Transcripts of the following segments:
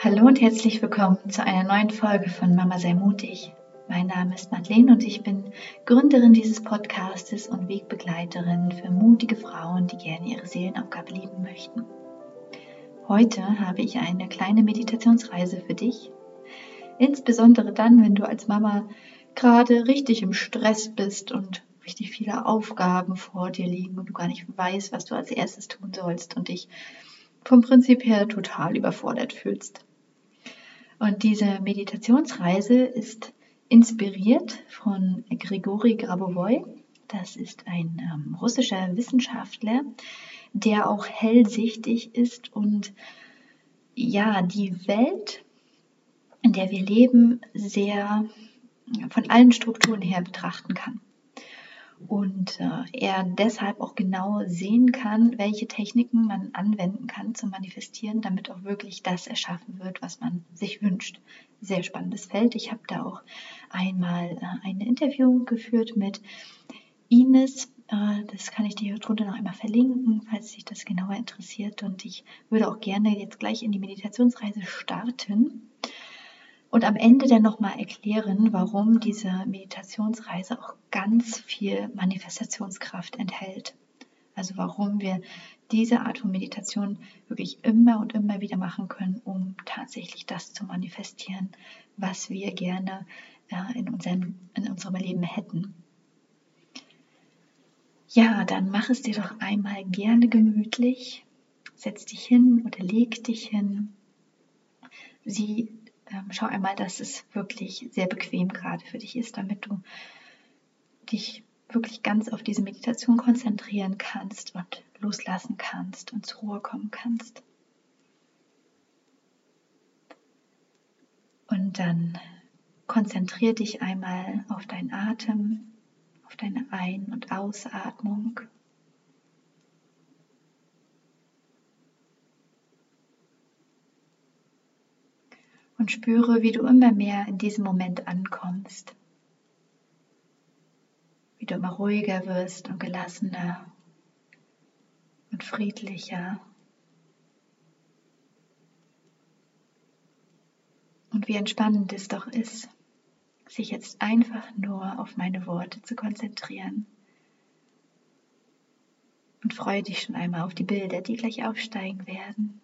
Hallo und herzlich willkommen zu einer neuen Folge von Mama sei mutig. Mein Name ist Madeleine und ich bin Gründerin dieses Podcastes und Wegbegleiterin für mutige Frauen, die gerne ihre Seelenaufgabe lieben möchten. Heute habe ich eine kleine Meditationsreise für dich. Insbesondere dann, wenn du als Mama gerade richtig im Stress bist und richtig viele Aufgaben vor dir liegen und du gar nicht weißt, was du als erstes tun sollst und dich vom Prinzip her total überfordert fühlst. Und diese Meditationsreise ist inspiriert von Grigori Grabovoi. Das ist ein ähm, russischer Wissenschaftler, der auch hellsichtig ist und ja, die Welt, in der wir leben, sehr von allen Strukturen her betrachten kann und äh, er deshalb auch genau sehen kann, welche Techniken man anwenden kann zum Manifestieren, damit auch wirklich das erschaffen wird, was man sich wünscht. Sehr spannendes Feld. Ich habe da auch einmal äh, ein Interview geführt mit Ines. Äh, das kann ich dir drunter noch einmal verlinken, falls dich das genauer interessiert. Und ich würde auch gerne jetzt gleich in die Meditationsreise starten. Und am Ende dann nochmal erklären, warum diese Meditationsreise auch ganz viel Manifestationskraft enthält. Also warum wir diese Art von Meditation wirklich immer und immer wieder machen können, um tatsächlich das zu manifestieren, was wir gerne äh, in, unserem, in unserem Leben hätten. Ja, dann mach es dir doch einmal gerne gemütlich. Setz dich hin oder leg dich hin. Sieh ähm, schau einmal, dass es wirklich sehr bequem gerade für dich ist, damit du dich wirklich ganz auf diese Meditation konzentrieren kannst und loslassen kannst und zur Ruhe kommen kannst. Und dann konzentriere dich einmal auf deinen Atem, auf deine Ein- und Ausatmung. Und spüre, wie du immer mehr in diesem Moment ankommst, wie du immer ruhiger wirst und gelassener und friedlicher. Und wie entspannend es doch ist, sich jetzt einfach nur auf meine Worte zu konzentrieren. Und freue dich schon einmal auf die Bilder, die gleich aufsteigen werden.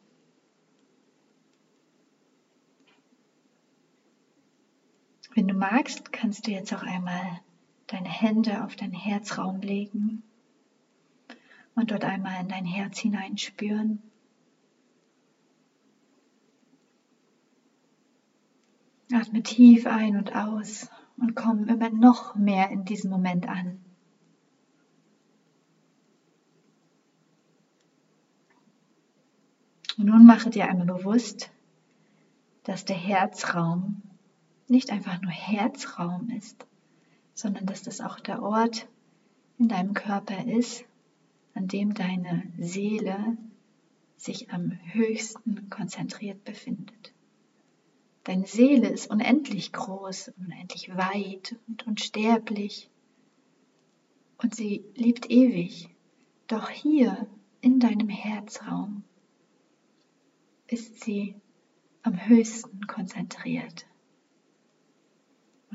Wenn du magst, kannst du jetzt auch einmal deine Hände auf deinen Herzraum legen und dort einmal in dein Herz hineinspüren. Atme tief ein und aus und komm immer noch mehr in diesem Moment an. Und nun mache dir einmal bewusst, dass der Herzraum nicht einfach nur Herzraum ist, sondern dass das auch der Ort in deinem Körper ist, an dem deine Seele sich am höchsten konzentriert befindet. Deine Seele ist unendlich groß, unendlich weit und unsterblich und sie liebt ewig. Doch hier in deinem Herzraum ist sie am höchsten konzentriert.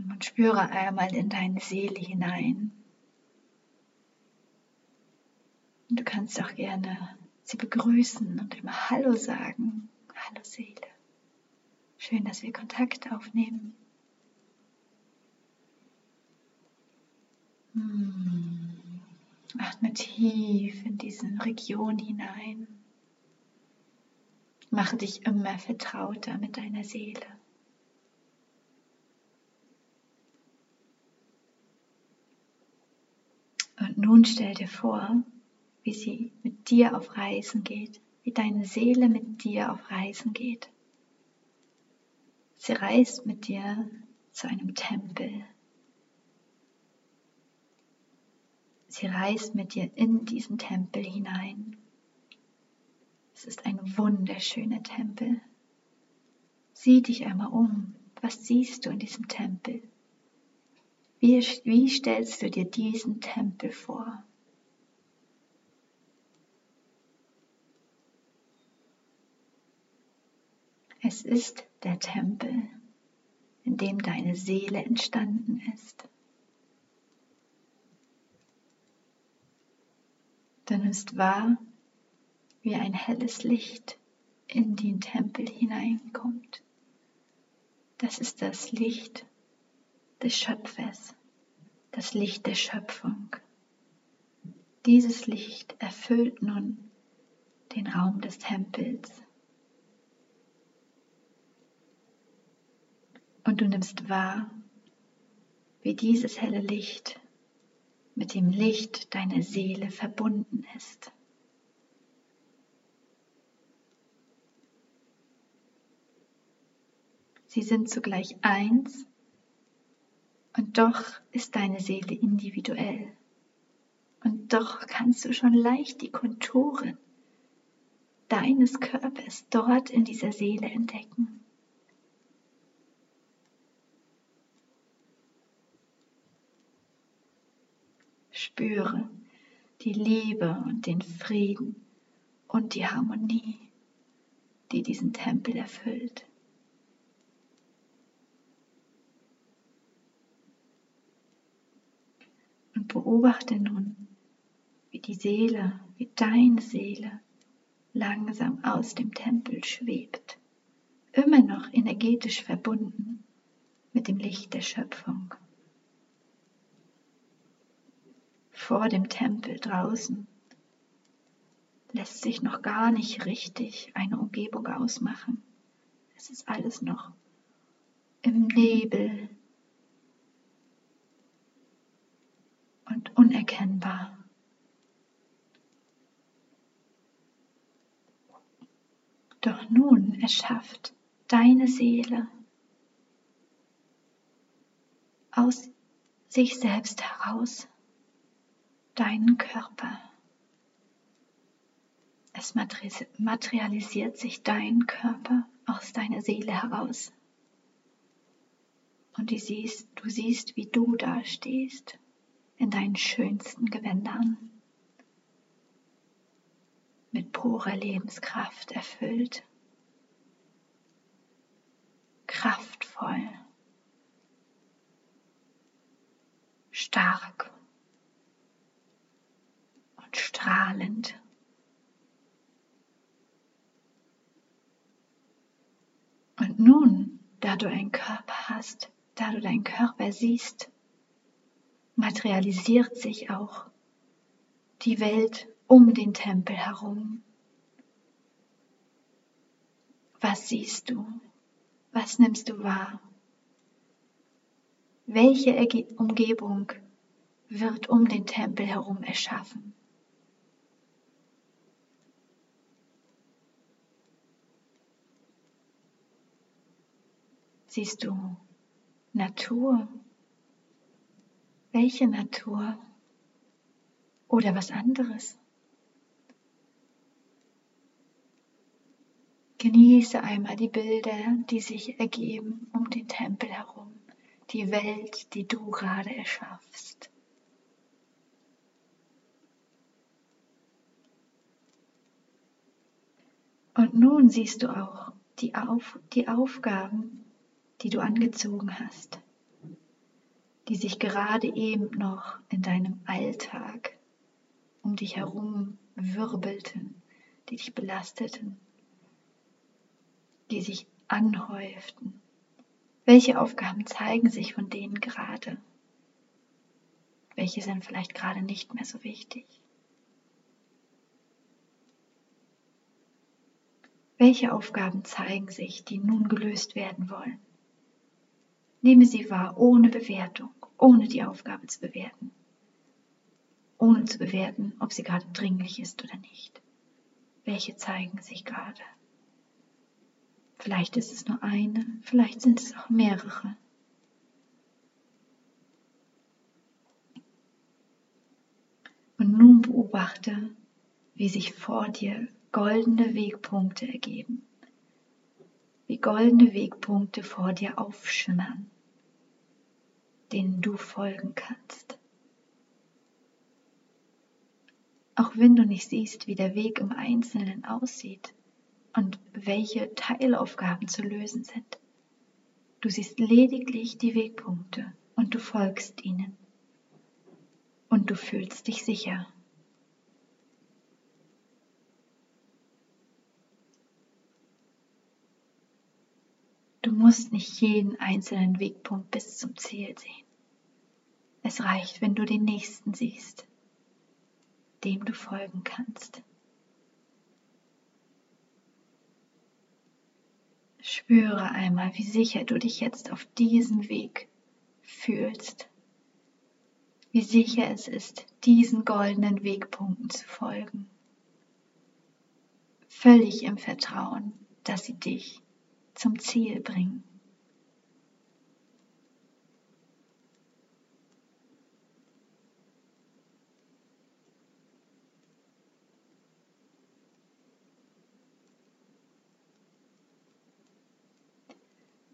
Und spüre einmal in deine Seele hinein. Und du kannst auch gerne sie begrüßen und immer Hallo sagen. Hallo Seele. Schön, dass wir Kontakt aufnehmen. Hm. Atme tief in diese Region hinein. Mache dich immer vertrauter mit deiner Seele. Nun stell dir vor, wie sie mit dir auf Reisen geht, wie deine Seele mit dir auf Reisen geht. Sie reist mit dir zu einem Tempel. Sie reist mit dir in diesen Tempel hinein. Es ist ein wunderschöner Tempel. Sieh dich einmal um. Was siehst du in diesem Tempel? Wie, wie stellst du dir diesen Tempel vor? Es ist der Tempel, in dem deine Seele entstanden ist. Du nimmst wahr, wie ein helles Licht in den Tempel hineinkommt. Das ist das Licht des Schöpfers, das Licht der Schöpfung. Dieses Licht erfüllt nun den Raum des Tempels. Und du nimmst wahr, wie dieses helle Licht mit dem Licht deiner Seele verbunden ist. Sie sind zugleich eins und doch ist deine Seele individuell. Und doch kannst du schon leicht die Konturen deines Körpers dort in dieser Seele entdecken. Spüre die Liebe und den Frieden und die Harmonie, die diesen Tempel erfüllt. Beobachte nun, wie die Seele, wie deine Seele langsam aus dem Tempel schwebt, immer noch energetisch verbunden mit dem Licht der Schöpfung. Vor dem Tempel draußen lässt sich noch gar nicht richtig eine Umgebung ausmachen. Es ist alles noch im Nebel und unerkennbar. Doch nun erschafft deine Seele aus sich selbst heraus deinen Körper. Es materialisiert sich dein Körper aus deiner Seele heraus. Und du siehst, du siehst, wie du da stehst in deinen schönsten Gewändern mit purer Lebenskraft erfüllt, kraftvoll, stark und strahlend. Und nun, da du einen Körper hast, da du deinen Körper siehst, materialisiert sich auch die Welt um den Tempel herum. Was siehst du? Was nimmst du wahr? Welche Umgebung wird um den Tempel herum erschaffen? Siehst du Natur? Welche Natur? Oder was anderes? Genieße einmal die Bilder, die sich ergeben um den Tempel herum, die Welt, die du gerade erschaffst. Und nun siehst du auch die, Auf die Aufgaben, die du angezogen hast, die sich gerade eben noch in deinem Alltag um dich herum wirbelten, die dich belasteten die sich anhäuften? Welche Aufgaben zeigen sich von denen gerade? Welche sind vielleicht gerade nicht mehr so wichtig? Welche Aufgaben zeigen sich, die nun gelöst werden wollen? Nehme sie wahr, ohne Bewertung, ohne die Aufgabe zu bewerten, ohne zu bewerten, ob sie gerade dringlich ist oder nicht. Welche zeigen sich gerade? Vielleicht ist es nur eine, vielleicht sind es auch mehrere. Und nun beobachte, wie sich vor dir goldene Wegpunkte ergeben, wie goldene Wegpunkte vor dir aufschimmern, denen du folgen kannst. Auch wenn du nicht siehst, wie der Weg im Einzelnen aussieht, und welche Teilaufgaben zu lösen sind. Du siehst lediglich die Wegpunkte und du folgst ihnen. Und du fühlst dich sicher. Du musst nicht jeden einzelnen Wegpunkt bis zum Ziel sehen. Es reicht, wenn du den nächsten siehst, dem du folgen kannst. Spüre einmal, wie sicher du dich jetzt auf diesem Weg fühlst. Wie sicher es ist, diesen goldenen Wegpunkten zu folgen. Völlig im Vertrauen, dass sie dich zum Ziel bringen.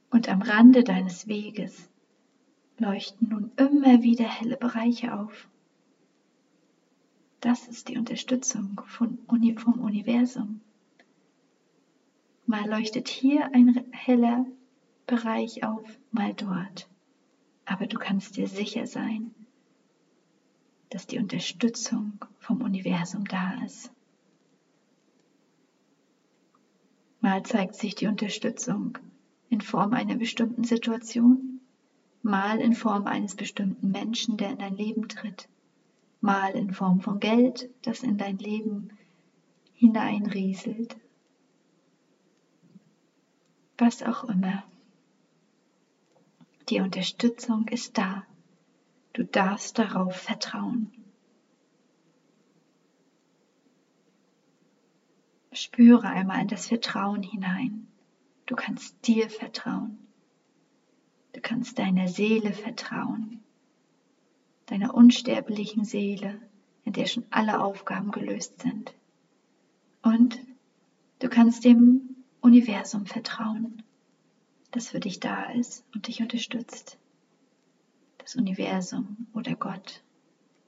Und am Rande deines Weges leuchten nun immer wieder helle Bereiche auf. Das ist die Unterstützung vom Universum. Mal leuchtet hier ein heller Bereich auf, mal dort. Aber du kannst dir sicher sein, dass die Unterstützung vom Universum da ist. Mal zeigt sich die Unterstützung in Form einer bestimmten Situation, mal in Form eines bestimmten Menschen, der in dein Leben tritt, mal in Form von Geld, das in dein Leben hineinrieselt was auch immer. Die Unterstützung ist da. Du darfst darauf vertrauen. Spüre einmal in das Vertrauen hinein. Du kannst dir vertrauen. Du kannst deiner Seele vertrauen. Deiner unsterblichen Seele, in der schon alle Aufgaben gelöst sind. Und du kannst dem Universum vertrauen, das für dich da ist und dich unterstützt. Das Universum oder Gott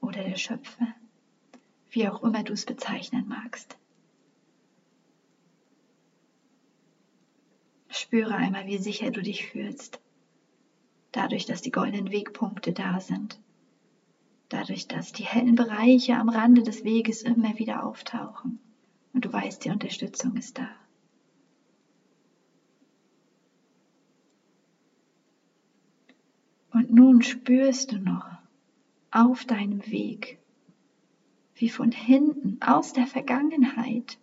oder der Schöpfer, wie auch immer du es bezeichnen magst. Spüre einmal, wie sicher du dich fühlst, dadurch, dass die goldenen Wegpunkte da sind, dadurch, dass die hellen Bereiche am Rande des Weges immer wieder auftauchen und du weißt, die Unterstützung ist da. Und nun spürst du noch auf deinem Weg, wie von hinten aus der Vergangenheit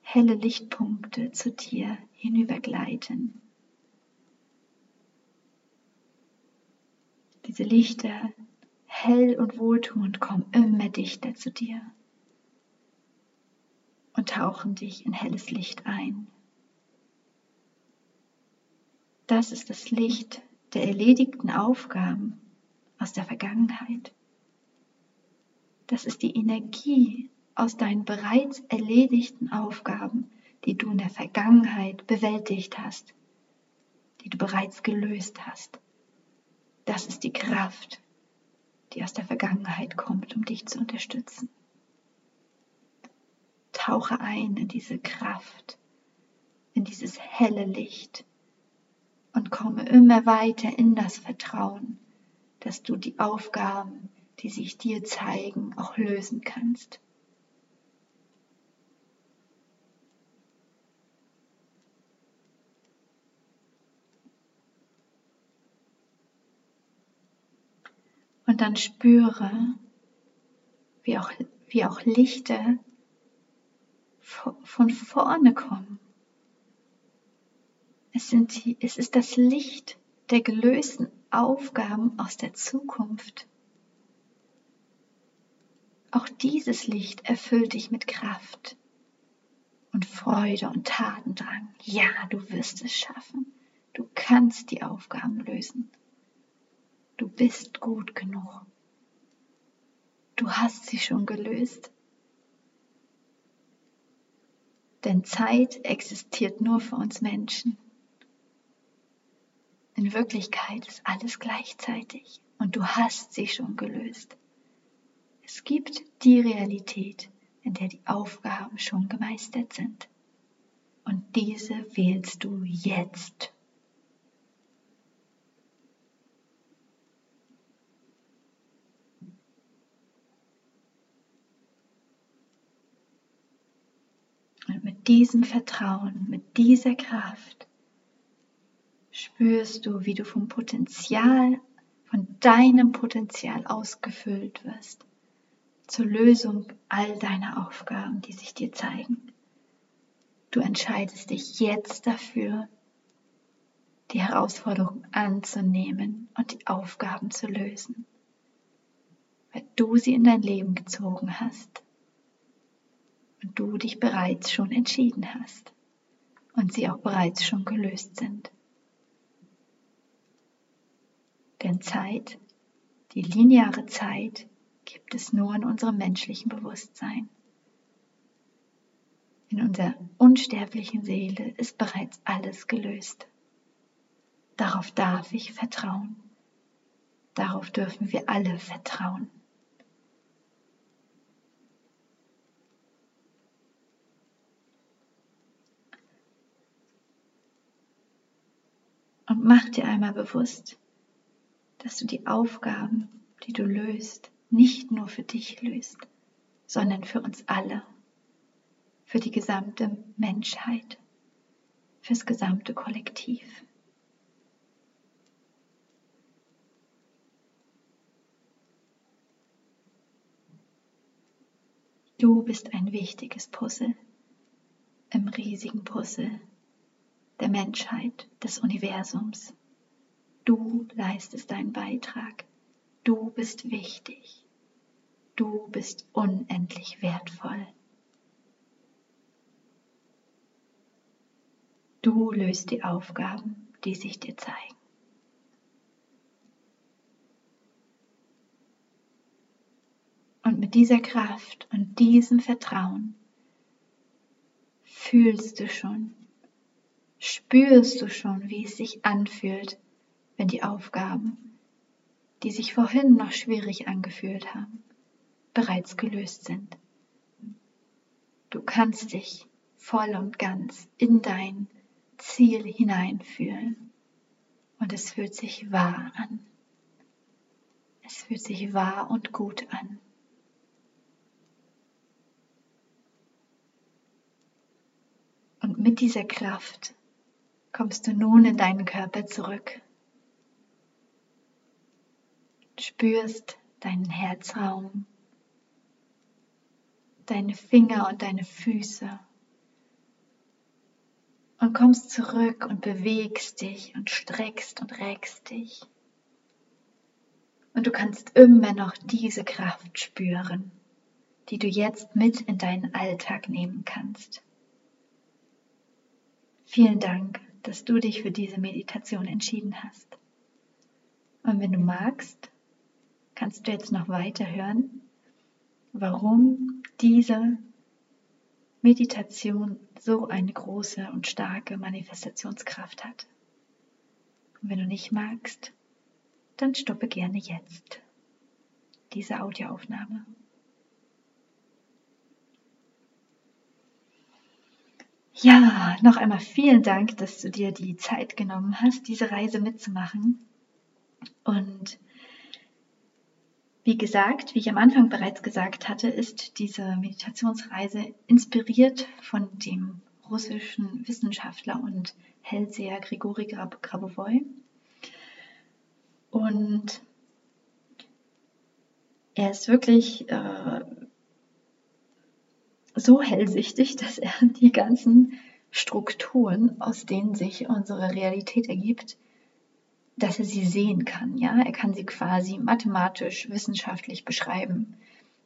helle Lichtpunkte zu dir hinübergleiten. Diese Lichter, hell und wohltuend, kommen immer dichter zu dir und tauchen dich in helles Licht ein. Das ist das Licht, der erledigten Aufgaben aus der Vergangenheit. Das ist die Energie aus deinen bereits erledigten Aufgaben, die du in der Vergangenheit bewältigt hast, die du bereits gelöst hast. Das ist die Kraft, die aus der Vergangenheit kommt, um dich zu unterstützen. Tauche ein in diese Kraft, in dieses helle Licht und komme immer weiter in das Vertrauen, dass du die Aufgaben, die sich dir zeigen, auch lösen kannst. Und dann spüre, wie auch, wie auch Lichter von vorne kommen es, sind die, es ist das Licht der gelösten Aufgaben aus der Zukunft. Auch dieses Licht erfüllt dich mit Kraft und Freude und Tatendrang. Ja, du wirst es schaffen. Du kannst die Aufgaben lösen. Du bist gut genug. Du hast sie schon gelöst. Denn Zeit existiert nur für uns Menschen. In Wirklichkeit ist alles gleichzeitig und du hast sie schon gelöst. Es gibt die Realität, in der die Aufgaben schon gemeistert sind. und diese wählst du jetzt. Und mit diesem Vertrauen, mit dieser Kraft spürst du, wie du vom Potenzial, von deinem Potenzial ausgefüllt wirst zur Lösung all deiner Aufgaben, die sich dir zeigen. Du entscheidest dich jetzt dafür, die Herausforderung anzunehmen und die Aufgaben zu lösen, weil du sie in dein Leben gezogen hast und du dich bereits schon entschieden hast und sie auch bereits schon gelöst sind. Denn Zeit, die lineare Zeit, gibt es nur in unserem menschlichen Bewusstsein. In unserer unsterblichen Seele ist bereits alles gelöst. Darauf darf ich vertrauen. Darauf dürfen wir alle vertrauen. Und mach dir einmal bewusst, dass du die Aufgaben, die du löst, nicht nur für dich löst, sondern für uns alle, für die gesamte Menschheit, fürs gesamte Kollektiv. Du bist ein wichtiges Puzzle im riesigen Puzzle der Menschheit, des Universums. Du leistest deinen Beitrag. Du bist wichtig. Du bist unendlich wertvoll. Du löst die Aufgaben, die sich dir zeigen. Und mit dieser Kraft und diesem Vertrauen fühlst du schon, spürst du schon, wie es sich anfühlt, wenn die Aufgaben, die sich vorhin noch schwierig angefühlt haben, bereits gelöst sind. Du kannst dich voll und ganz in dein Ziel hineinfühlen und es fühlt sich wahr an. Es fühlt sich wahr und gut an. Und mit dieser Kraft kommst du nun in deinen Körper zurück. Spürst deinen Herzraum, deine Finger und deine Füße und kommst zurück und bewegst dich und streckst und reckst dich. Und du kannst immer noch diese Kraft spüren, die du jetzt mit in deinen Alltag nehmen kannst. Vielen Dank, dass du dich für diese Meditation entschieden hast. Und wenn du magst, kannst du jetzt noch weiter hören, warum diese Meditation so eine große und starke Manifestationskraft hat. Und wenn du nicht magst, dann stoppe gerne jetzt diese Audioaufnahme. Ja, noch einmal vielen Dank, dass du dir die Zeit genommen hast, diese Reise mitzumachen. Und wie gesagt, wie ich am Anfang bereits gesagt hatte, ist diese Meditationsreise inspiriert von dem russischen Wissenschaftler und Hellseher Grigori Grabovoi. Und er ist wirklich äh, so hellsichtig, dass er die ganzen Strukturen, aus denen sich unsere Realität ergibt, dass er sie sehen kann. Ja, er kann sie quasi mathematisch, wissenschaftlich beschreiben.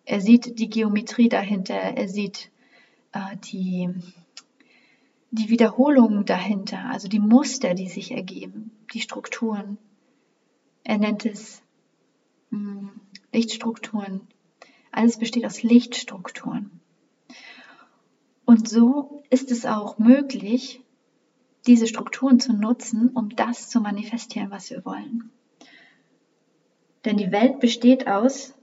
Er sieht die Geometrie dahinter, er sieht äh, die, die Wiederholungen dahinter, also die Muster, die sich ergeben, die Strukturen. Er nennt es mh, hm, Lichtstrukturen. Alles besteht aus Lichtstrukturen. Und so ist es auch möglich, diese Strukturen zu nutzen, um das zu manifestieren, was wir wollen. Denn die Welt besteht aus,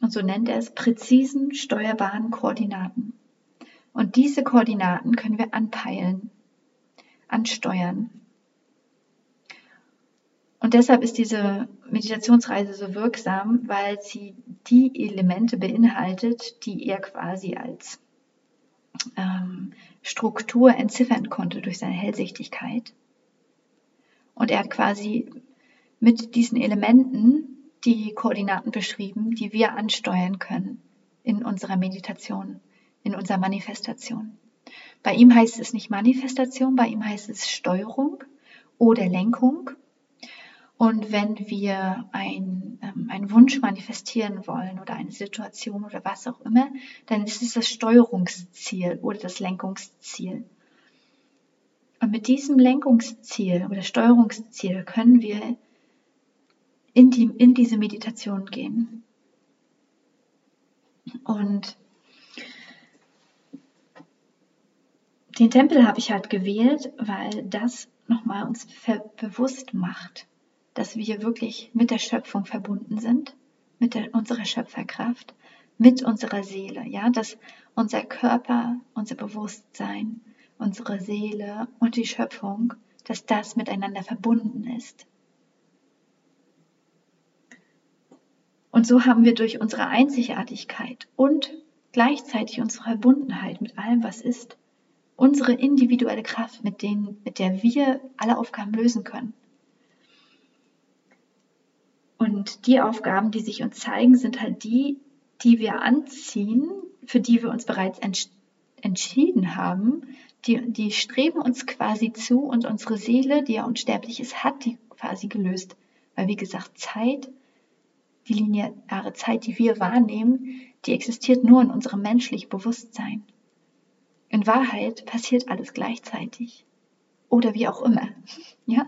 und so nennt er es, präzisen steuerbaren Koordinaten. Und diese Koordinaten können wir anpeilen, ansteuern. Und deshalb ist diese Meditationsreise so wirksam, weil sie die Elemente beinhaltet, die er quasi als ähm, Struktur entziffern konnte durch seine Hellsichtigkeit. Und er hat quasi mit diesen Elementen die Koordinaten beschrieben, die wir ansteuern können in unserer Meditation, in unserer Manifestation. Bei ihm heißt es nicht Manifestation, bei ihm heißt es Steuerung oder Lenkung. Und wenn wir ein, ähm, einen Wunsch manifestieren wollen oder eine Situation oder was auch immer, dann ist es das Steuerungsziel oder das Lenkungsziel. Und mit diesem Lenkungsziel oder Steuerungsziel können wir in, die, in diese Meditation gehen. Und den Tempel habe ich halt gewählt, weil das nochmal uns bewusst macht, dass wir wirklich mit der Schöpfung verbunden sind, mit der, unserer Schöpferkraft, mit unserer Seele, ja, dass unser Körper, unser Bewusstsein, unsere Seele und die Schöpfung, dass das miteinander verbunden ist. Und so haben wir durch unsere Einzigartigkeit und gleichzeitig unsere Verbundenheit mit allem, was ist, unsere individuelle Kraft, mit, denen, mit der wir alle Aufgaben lösen können. Und die Aufgaben, die sich uns zeigen, sind halt die, die wir anziehen, für die wir uns bereits ents entschieden haben. Die, die streben uns quasi zu und unsere Seele, die ja unsterblich ist, hat die quasi gelöst. Weil, wie gesagt, Zeit die lineare Zeit, die wir wahrnehmen, die existiert nur in unserem menschlichen Bewusstsein. In Wahrheit passiert alles gleichzeitig. Oder wie auch immer. Ja?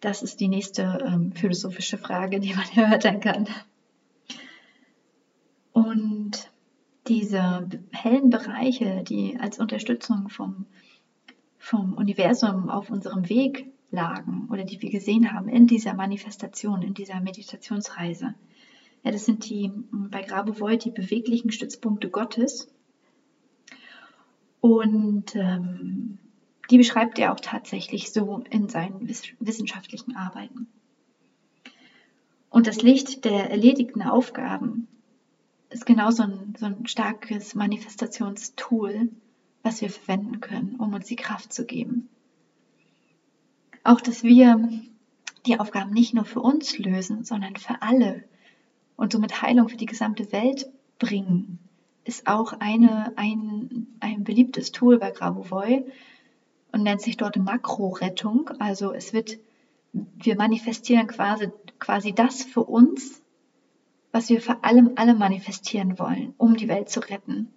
Das ist die nächste ähm, philosophische Frage, die man erörtern kann. Und diese hellen Bereiche, die als Unterstützung vom, vom Universum auf unserem Weg lagen oder die wir gesehen haben in dieser Manifestation, in dieser Meditationsreise. Ja, das sind die bei Grabovoi die beweglichen Stützpunkte Gottes. Und ähm, die beschreibt er auch tatsächlich so in seinen wissenschaftlichen Arbeiten. Und das Licht der erledigten Aufgaben ist genau so ein, so ein starkes Manifestationstool, was wir verwenden können, um uns die Kraft zu geben. Auch, dass wir die Aufgaben nicht nur für uns lösen, sondern für alle und somit Heilung für die gesamte Welt bringen, ist auch eine, ein, ein beliebtes Tool bei Grabovoi und nennt sich dort Makrorettung. Also es wird, wir manifestieren quasi, quasi das für uns, was wir vor allem alle manifestieren wollen, um die Welt zu retten.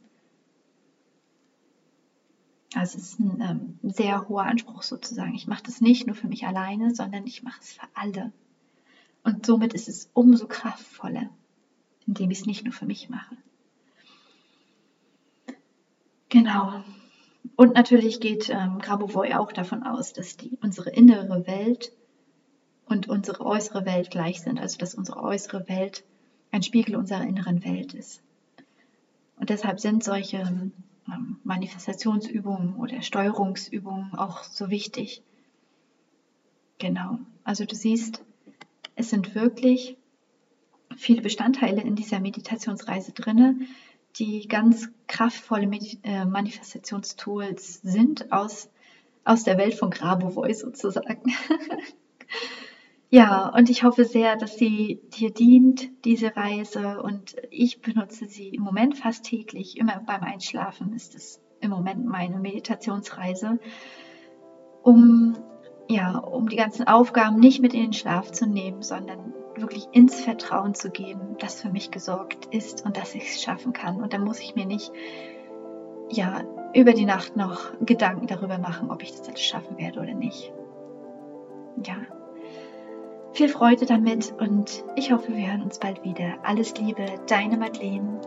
Also es ist ein ähm, sehr hoher Anspruch sozusagen. Ich mache das nicht nur für mich alleine, sondern ich mache es für alle. Und somit ist es umso kraftvoller, indem ich es nicht nur für mich mache. Genau. Und natürlich geht ähm, Grabovoi auch davon aus, dass die, unsere innere Welt und unsere äußere Welt gleich sind. Also dass unsere äußere Welt ein Spiegel unserer inneren Welt ist. Und deshalb sind solche ähm, Manifestationsübungen oder Steuerungsübungen auch so wichtig. Genau. Also du siehst, es sind wirklich viele Bestandteile in dieser Meditationsreise drinne, die ganz kraftvolle äh, Manifestationstools sind aus, aus der Welt von Grabovoi sozusagen. Ja, und ich hoffe sehr, dass sie dir dient, diese Reise. Und ich benutze sie im Moment fast täglich. Immer beim Einschlafen ist es im Moment meine Meditationsreise, um, ja, um die ganzen Aufgaben nicht mit in den Schlaf zu nehmen, sondern wirklich ins Vertrauen zu geben, dass für mich gesorgt ist und dass ich es schaffen kann. Und dann muss ich mir nicht, ja, über die Nacht noch Gedanken darüber machen, ob ich das alles schaffen werde oder nicht. Ja, viel Freude damit und ich hoffe, wir hören uns bald wieder. Alles Liebe, deine Madeleine.